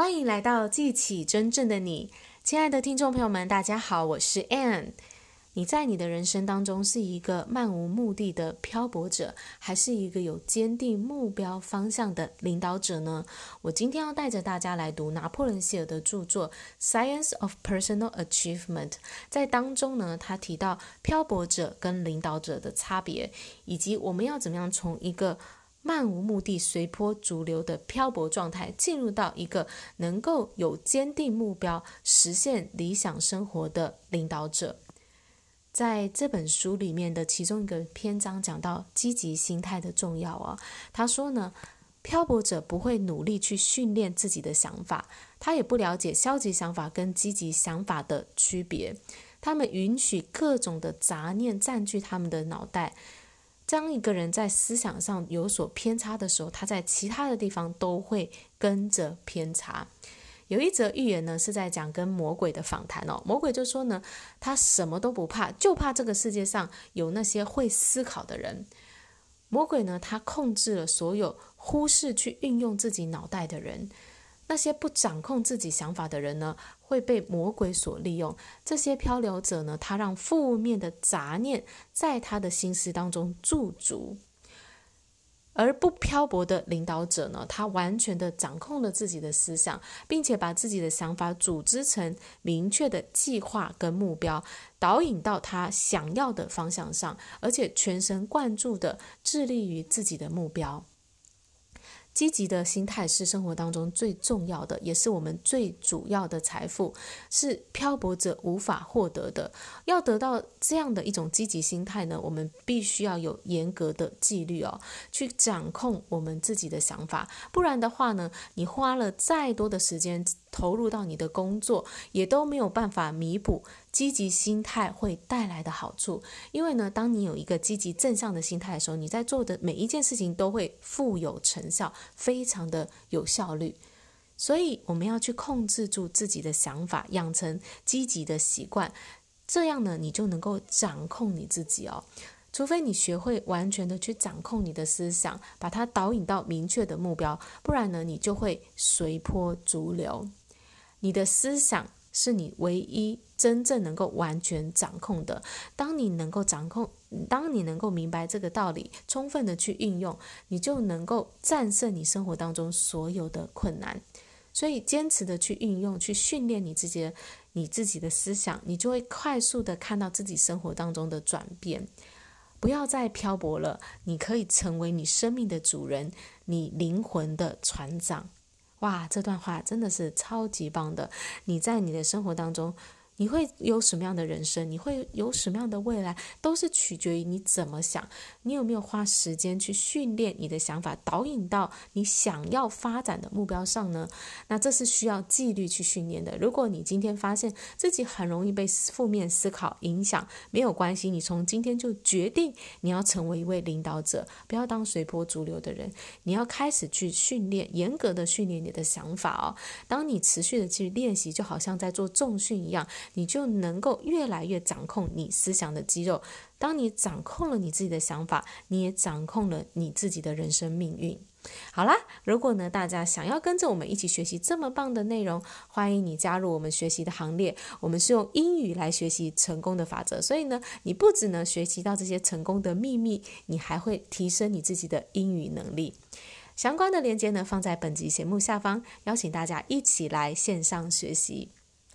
欢迎来到记起真正的你，亲爱的听众朋友们，大家好，我是 Ann。你在你的人生当中是一个漫无目的的漂泊者，还是一个有坚定目标方向的领导者呢？我今天要带着大家来读拿破仑希尔的著作《Science of Personal Achievement》。在当中呢，他提到漂泊者跟领导者的差别，以及我们要怎么样从一个漫无目的、随波逐流的漂泊状态，进入到一个能够有坚定目标、实现理想生活的领导者。在这本书里面的其中一个篇章讲到积极心态的重要啊，他说呢，漂泊者不会努力去训练自己的想法，他也不了解消极想法跟积极想法的区别，他们允许各种的杂念占据他们的脑袋。当一个人在思想上有所偏差的时候，他在其他的地方都会跟着偏差。有一则寓言呢，是在讲跟魔鬼的访谈哦。魔鬼就说呢，他什么都不怕，就怕这个世界上有那些会思考的人。魔鬼呢，他控制了所有忽视去运用自己脑袋的人。那些不掌控自己想法的人呢，会被魔鬼所利用。这些漂流者呢，他让负面的杂念在他的心思当中驻足。而不漂泊的领导者呢，他完全的掌控了自己的思想，并且把自己的想法组织成明确的计划跟目标，导引到他想要的方向上，而且全神贯注的致力于自己的目标。积极的心态是生活当中最重要的，也是我们最主要的财富，是漂泊者无法获得的。要得到这样的一种积极心态呢，我们必须要有严格的纪律哦，去掌控我们自己的想法。不然的话呢，你花了再多的时间投入到你的工作，也都没有办法弥补。积极心态会带来的好处，因为呢，当你有一个积极正向的心态的时候，你在做的每一件事情都会富有成效，非常的有效率。所以，我们要去控制住自己的想法，养成积极的习惯，这样呢，你就能够掌控你自己哦。除非你学会完全的去掌控你的思想，把它导引到明确的目标，不然呢，你就会随波逐流。你的思想是你唯一真正能够完全掌控的。当你能够掌控，当你能够明白这个道理，充分的去运用，你就能够战胜你生活当中所有的困难。所以，坚持的去运用，去训练你自己的你自己的思想，你就会快速的看到自己生活当中的转变。不要再漂泊了，你可以成为你生命的主人，你灵魂的船长。哇，这段话真的是超级棒的！你在你的生活当中，你会有什么样的人生？你会有什么样的未来？都是取决于你怎么想。你有没有花时间去训练你的想法，导引到你想要发展的目标上呢？那这是需要纪律去训练的。如果你今天发现自己很容易被负面思考影响，没有关系，你从今天就决定你要成为一位领导者，不要当随波逐流的人。你要开始去训练，严格的训练你的想法哦。当你持续的去练习，就好像在做重训一样。你就能够越来越掌控你思想的肌肉。当你掌控了你自己的想法，你也掌控了你自己的人生命运。好啦，如果呢，大家想要跟着我们一起学习这么棒的内容，欢迎你加入我们学习的行列。我们是用英语来学习成功的法则，所以呢，你不只能学习到这些成功的秘密，你还会提升你自己的英语能力。相关的链接呢，放在本集节目下方，邀请大家一起来线上学习。